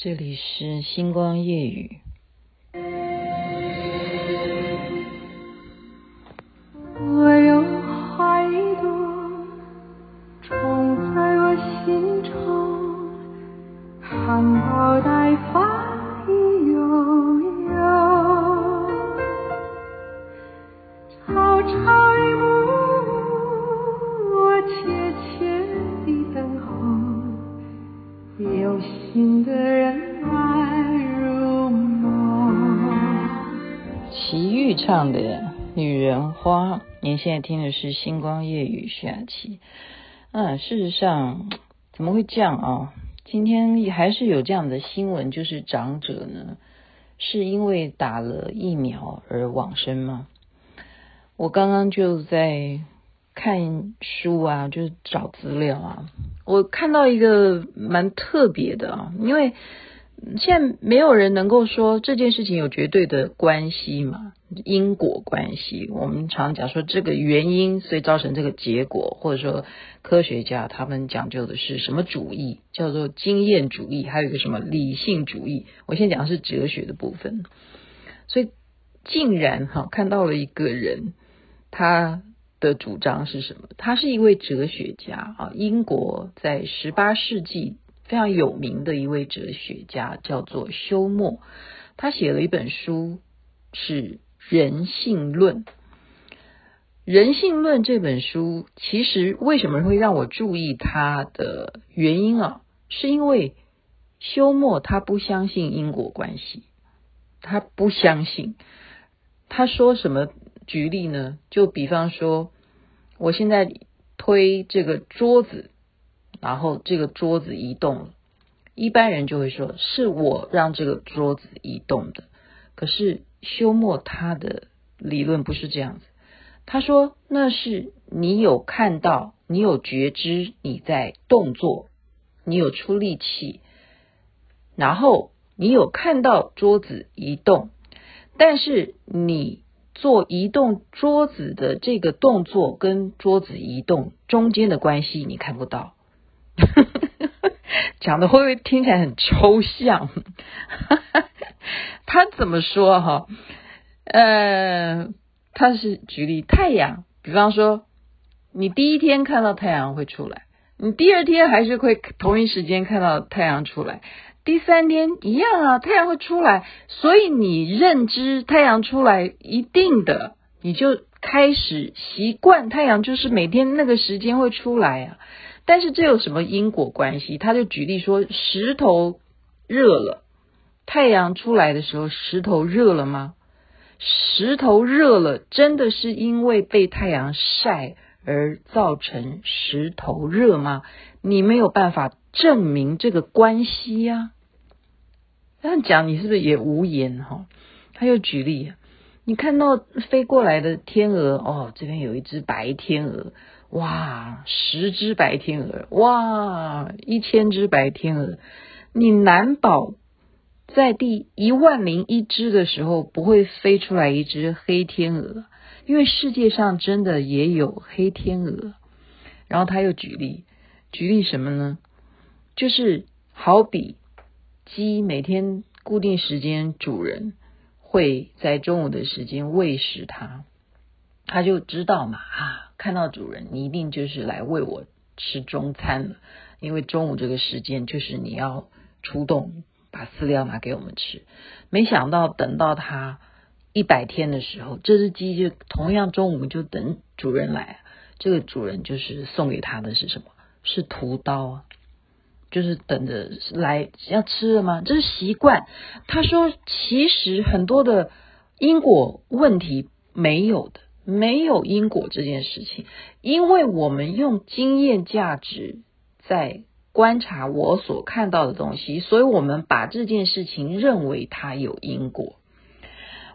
这里是星光夜雨。我有花一朵，种在我心中，含苞待放，意悠悠，朝朝。唱的《女人花》，您现在听的是《星光夜雨》下期。嗯，事实上怎么会这样啊？今天还是有这样的新闻，就是长者呢是因为打了疫苗而往生吗？我刚刚就在看书啊，就是找资料啊，我看到一个蛮特别的啊，因为。现在没有人能够说这件事情有绝对的关系嘛，因果关系。我们常讲说这个原因，所以造成这个结果，或者说科学家他们讲究的是什么主义，叫做经验主义，还有一个什么理性主义。我先讲的是哲学的部分。所以竟然哈看到了一个人，他的主张是什么？他是一位哲学家啊，英国在十八世纪。非常有名的一位哲学家叫做休谟，他写了一本书是《人性论》。《人性论》这本书其实为什么会让我注意他的原因啊，是因为休谟他不相信因果关系，他不相信。他说什么？举例呢？就比方说，我现在推这个桌子。然后这个桌子移动了，一般人就会说是我让这个桌子移动的。可是休谟他的理论不是这样子，他说那是你有看到，你有觉知你在动作，你有出力气，然后你有看到桌子移动，但是你做移动桌子的这个动作跟桌子移动中间的关系你看不到。讲的会不会听起来很抽象？他怎么说哈？呃，他是举例太阳，比方说，你第一天看到太阳会出来，你第二天还是会同一时间看到太阳出来，第三天一样啊，太阳会出来，所以你认知太阳出来一定的，你就开始习惯太阳就是每天那个时间会出来啊。但是这有什么因果关系？他就举例说，石头热了，太阳出来的时候，石头热了吗？石头热了，真的是因为被太阳晒而造成石头热吗？你没有办法证明这个关系呀。这样讲，你是不是也无言哈？他又举例，你看到飞过来的天鹅，哦，这边有一只白天鹅。哇，十只白天鹅，哇，一千只白天鹅，你难保在第一万零一只的时候不会飞出来一只黑天鹅，因为世界上真的也有黑天鹅。然后他又举例，举例什么呢？就是好比鸡每天固定时间，主人会在中午的时间喂食它，它就知道嘛啊。看到主人，你一定就是来喂我吃中餐了，因为中午这个时间就是你要出动把饲料拿给我们吃。没想到等到它一百天的时候，这只鸡就同样中午就等主人来，这个主人就是送给他的是什么？是屠刀啊，就是等着来要吃了吗？这是习惯。他说，其实很多的因果问题没有的。没有因果这件事情，因为我们用经验价值在观察我所看到的东西，所以我们把这件事情认为它有因果。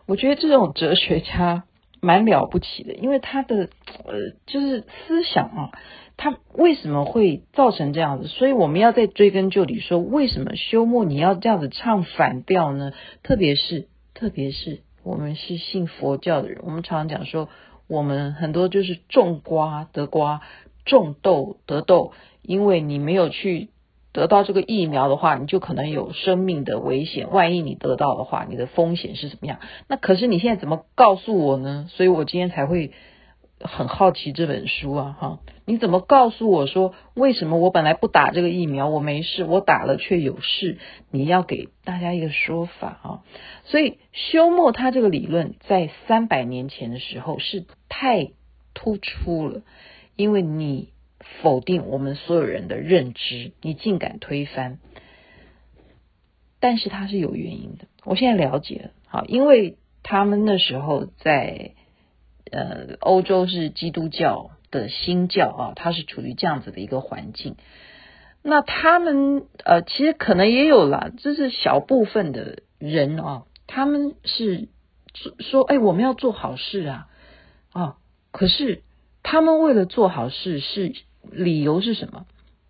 我觉得这种哲学家蛮了不起的，因为他的呃就是思想啊，他为什么会造成这样子？所以我们要再追根究底，说为什么休谟你要这样子唱反调呢？特别是，特别是。我们是信佛教的人，我们常常讲说，我们很多就是种瓜得瓜，种豆得豆，因为你没有去得到这个疫苗的话，你就可能有生命的危险。万一你得到的话，你的风险是怎么样？那可是你现在怎么告诉我呢？所以我今天才会很好奇这本书啊，哈！你怎么告诉我说，为什么我本来不打这个疫苗，我没事，我打了却有事？你要给大家一个说法啊！所以休谟他这个理论在三百年前的时候是太突出了，因为你。否定我们所有人的认知，你竟敢推翻，但是它是有原因的。我现在了解了，好，因为他们那时候在呃欧洲是基督教的新教啊，它是处于这样子的一个环境。那他们呃其实可能也有啦，这是小部分的人啊，他们是说哎我们要做好事啊啊，可是他们为了做好事是。理由是什么？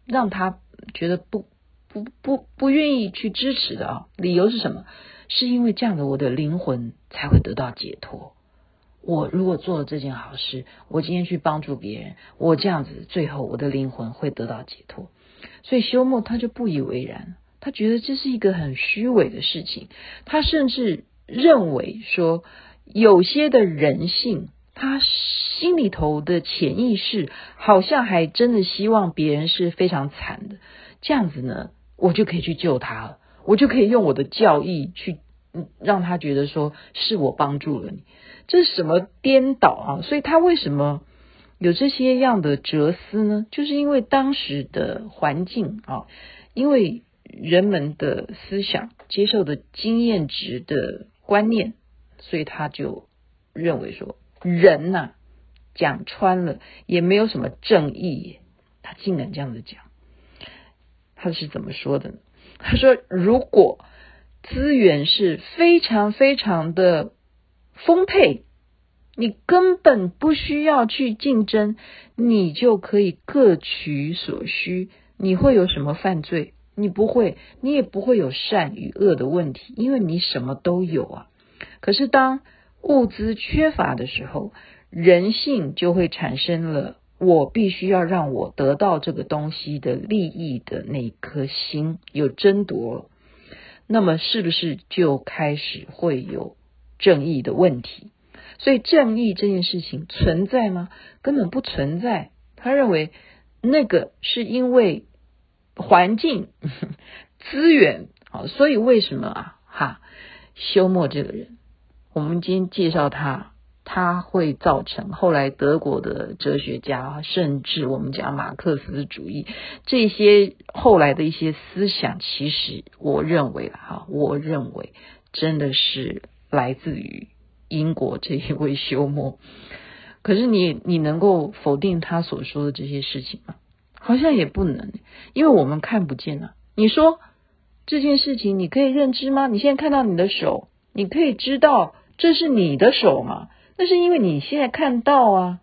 让他觉得不不不不愿意去支持的啊？理由是什么？是因为这样的，我的灵魂才会得到解脱。我如果做了这件好事，我今天去帮助别人，我这样子，最后我的灵魂会得到解脱。所以休谟他就不以为然，他觉得这是一个很虚伪的事情。他甚至认为说，有些的人性。他心里头的潜意识好像还真的希望别人是非常惨的，这样子呢，我就可以去救他了，我就可以用我的教义去让他觉得说是我帮助了你，这是什么颠倒啊？所以他为什么有这些样的哲思呢？就是因为当时的环境啊，因为人们的思想接受的经验值的观念，所以他就认为说。人呐、讲穿了也没有什么正义，他竟然这样子讲，他是怎么说的呢？他说：“如果资源是非常非常的丰沛，你根本不需要去竞争，你就可以各取所需。你会有什么犯罪？你不会，你也不会有善与恶的问题，因为你什么都有啊。可是当……物资缺乏的时候，人性就会产生了我必须要让我得到这个东西的利益的那颗心有争夺，那么是不是就开始会有正义的问题？所以正义这件事情存在吗？根本不存在。他认为那个是因为环境资源啊，所以为什么啊？哈，休谟这个人。我们今天介绍他，他会造成后来德国的哲学家，甚至我们讲马克思主义这些后来的一些思想，其实我认为哈，我认为真的是来自于英国这一位休谟。可是你你能够否定他所说的这些事情吗？好像也不能，因为我们看不见啊。你说这件事情你可以认知吗？你现在看到你的手，你可以知道。这是你的手吗？那是因为你现在看到啊。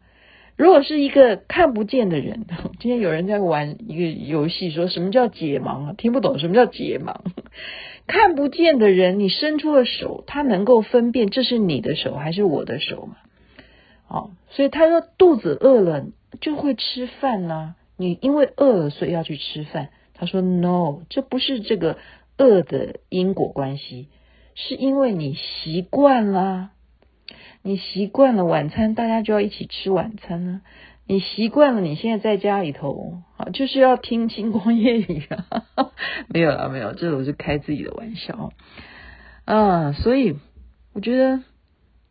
如果是一个看不见的人，今天有人在玩一个游戏，说什么叫解盲啊？听不懂什么叫解盲。看不见的人，你伸出了手，他能够分辨这是你的手还是我的手吗？哦，所以他说肚子饿了就会吃饭呐。你因为饿了，所以要去吃饭。他说 No，这不是这个饿的因果关系。是因为你习惯了，你习惯了晚餐，大家就要一起吃晚餐呢。你习惯了，你现在在家里头啊，就是要听星光夜语啊。没有啊，没有，这我是开自己的玩笑啊。所以我觉得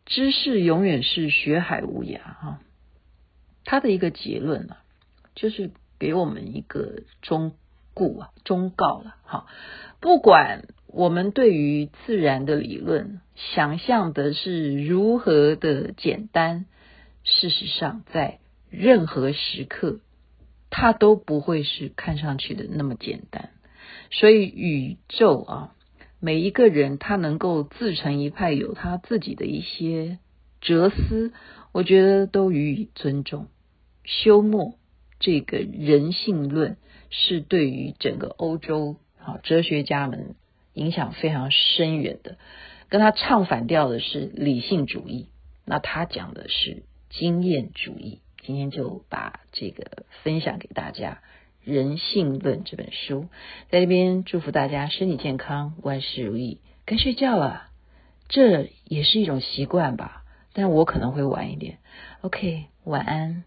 知识永远是学海无涯哈。他的一个结论啊，就是给我们一个忠告啊，忠告了哈，不管。我们对于自然的理论想象的是如何的简单，事实上在任何时刻，它都不会是看上去的那么简单。所以宇宙啊，每一个人他能够自成一派，有他自己的一些哲思，我觉得都予以尊重。休谟这个人性论是对于整个欧洲啊哲学家们。影响非常深远的，跟他唱反调的是理性主义，那他讲的是经验主义。今天就把这个分享给大家，人性论》这本书。在这边祝福大家身体健康，万事如意。该睡觉了，这也是一种习惯吧，但我可能会晚一点。OK，晚安，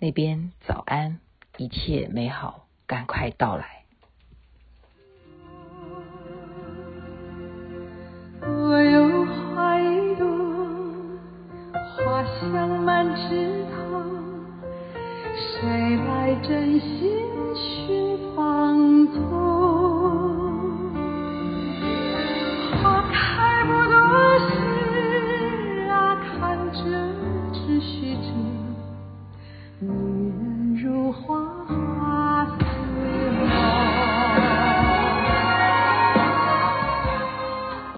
那边早安，一切美好，赶快到来。珍惜。